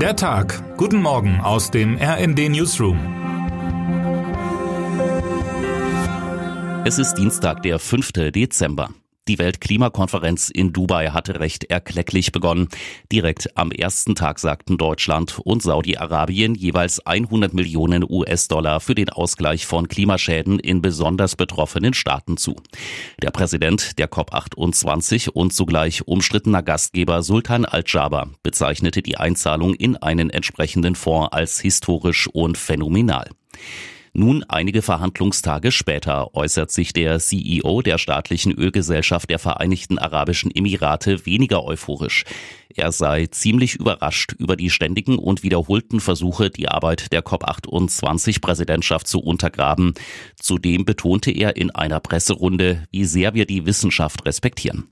Der Tag. Guten Morgen aus dem RND Newsroom. Es ist Dienstag, der 5. Dezember. Die Weltklimakonferenz in Dubai hatte recht erklecklich begonnen. Direkt am ersten Tag sagten Deutschland und Saudi-Arabien jeweils 100 Millionen US-Dollar für den Ausgleich von Klimaschäden in besonders betroffenen Staaten zu. Der Präsident der COP28 und zugleich umstrittener Gastgeber Sultan Al-Jaber bezeichnete die Einzahlung in einen entsprechenden Fonds als historisch und phänomenal. Nun, einige Verhandlungstage später, äußert sich der CEO der staatlichen Ölgesellschaft der Vereinigten Arabischen Emirate weniger euphorisch. Er sei ziemlich überrascht über die ständigen und wiederholten Versuche, die Arbeit der COP28-Präsidentschaft zu untergraben. Zudem betonte er in einer Presserunde, wie sehr wir die Wissenschaft respektieren.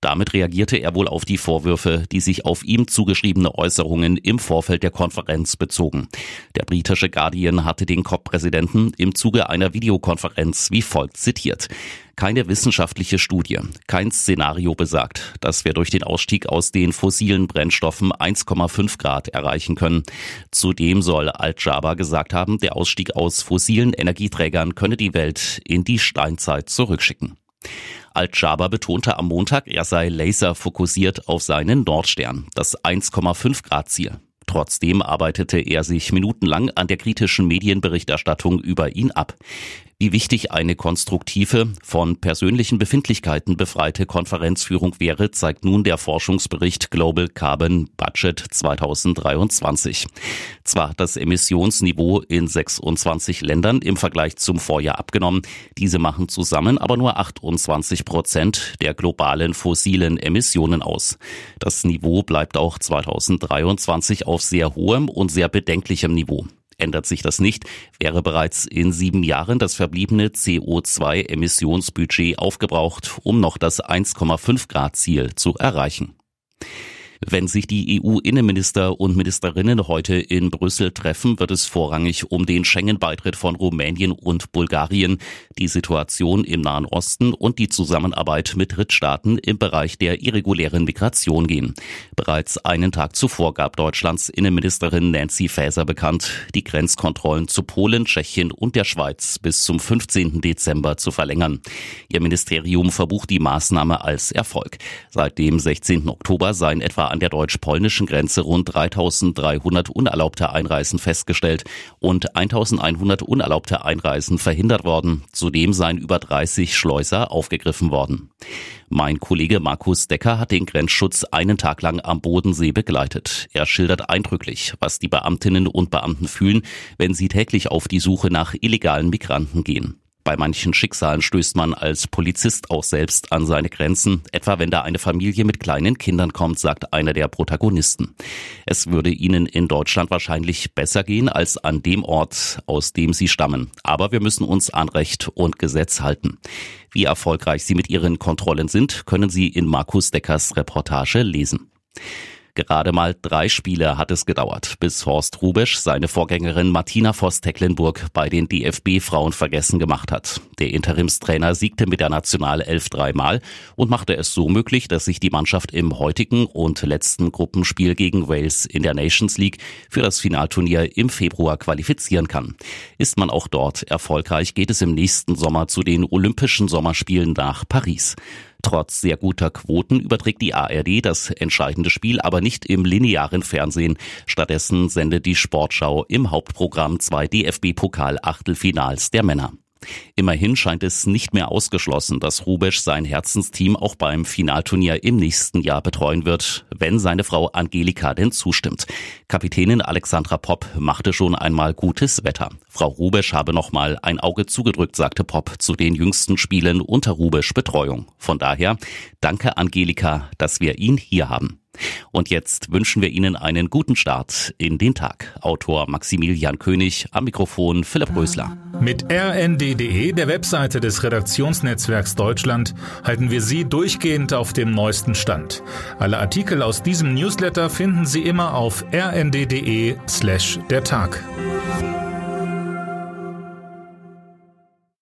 Damit reagierte er wohl auf die Vorwürfe, die sich auf ihm zugeschriebene Äußerungen im Vorfeld der Konferenz bezogen. Der britische Guardian hatte den COP-Präsidenten im Zuge einer Videokonferenz wie folgt zitiert. Keine wissenschaftliche Studie, kein Szenario besagt, dass wir durch den Ausstieg aus den fossilen Brennstoffen 1,5 Grad erreichen können. Zudem soll Al-Jaber gesagt haben, der Ausstieg aus fossilen Energieträgern könne die Welt in die Steinzeit zurückschicken. Al-Jaber betonte am Montag, er sei laser fokussiert auf seinen Nordstern, das 1,5 Grad Ziel. Trotzdem arbeitete er sich minutenlang an der kritischen Medienberichterstattung über ihn ab. Wie wichtig eine konstruktive, von persönlichen Befindlichkeiten befreite Konferenzführung wäre, zeigt nun der Forschungsbericht Global Carbon Budget 2023. Zwar hat das Emissionsniveau in 26 Ländern im Vergleich zum Vorjahr abgenommen. Diese machen zusammen aber nur 28 Prozent der globalen fossilen Emissionen aus. Das Niveau bleibt auch 2023 auf sehr hohem und sehr bedenklichem Niveau. Ändert sich das nicht, wäre bereits in sieben Jahren das verbliebene CO2-Emissionsbudget aufgebraucht, um noch das 1,5 Grad Ziel zu erreichen. Wenn sich die EU-Innenminister und Ministerinnen heute in Brüssel treffen, wird es vorrangig um den Schengen-Beitritt von Rumänien und Bulgarien, die Situation im Nahen Osten und die Zusammenarbeit mit Drittstaaten im Bereich der irregulären Migration gehen. Bereits einen Tag zuvor gab Deutschlands Innenministerin Nancy Faeser bekannt, die Grenzkontrollen zu Polen, Tschechien und der Schweiz bis zum 15. Dezember zu verlängern. Ihr Ministerium verbucht die Maßnahme als Erfolg. Seit dem 16. Oktober seien etwa an der deutsch-polnischen Grenze rund 3300 unerlaubte Einreisen festgestellt und 1100 unerlaubte Einreisen verhindert worden. Zudem seien über 30 Schleuser aufgegriffen worden. Mein Kollege Markus Decker hat den Grenzschutz einen Tag lang am Bodensee begleitet. Er schildert eindrücklich, was die Beamtinnen und Beamten fühlen, wenn sie täglich auf die Suche nach illegalen Migranten gehen. Bei manchen Schicksalen stößt man als Polizist auch selbst an seine Grenzen, etwa wenn da eine Familie mit kleinen Kindern kommt, sagt einer der Protagonisten. Es würde ihnen in Deutschland wahrscheinlich besser gehen als an dem Ort, aus dem sie stammen. Aber wir müssen uns an Recht und Gesetz halten. Wie erfolgreich sie mit ihren Kontrollen sind, können Sie in Markus Deckers Reportage lesen. Gerade mal drei Spiele hat es gedauert, bis Horst Rubesch seine Vorgängerin Martina Voss-Tecklenburg bei den DFB-Frauen vergessen gemacht hat. Der Interimstrainer siegte mit der Nationalelf dreimal und machte es so möglich, dass sich die Mannschaft im heutigen und letzten Gruppenspiel gegen Wales in der Nations League für das Finalturnier im Februar qualifizieren kann. Ist man auch dort erfolgreich, geht es im nächsten Sommer zu den Olympischen Sommerspielen nach Paris. Trotz sehr guter Quoten überträgt die ARD das entscheidende Spiel aber nicht im linearen Fernsehen. Stattdessen sendet die Sportschau im Hauptprogramm zwei DFB-Pokal-Achtelfinals der Männer. Immerhin scheint es nicht mehr ausgeschlossen, dass Rubesch sein Herzensteam auch beim Finalturnier im nächsten Jahr betreuen wird, wenn seine Frau Angelika denn zustimmt. Kapitänin Alexandra Popp machte schon einmal gutes Wetter. Frau Rubesch habe noch mal ein Auge zugedrückt, sagte Popp zu den jüngsten Spielen unter Rubesch Betreuung. Von daher, danke Angelika, dass wir ihn hier haben. Und jetzt wünschen wir Ihnen einen guten Start in den Tag. Autor Maximilian König, am Mikrofon Philipp Rösler. Mit rnd.de, der Webseite des Redaktionsnetzwerks Deutschland, halten wir Sie durchgehend auf dem neuesten Stand. Alle Artikel aus diesem Newsletter finden Sie immer auf rnd.de slash der Tag.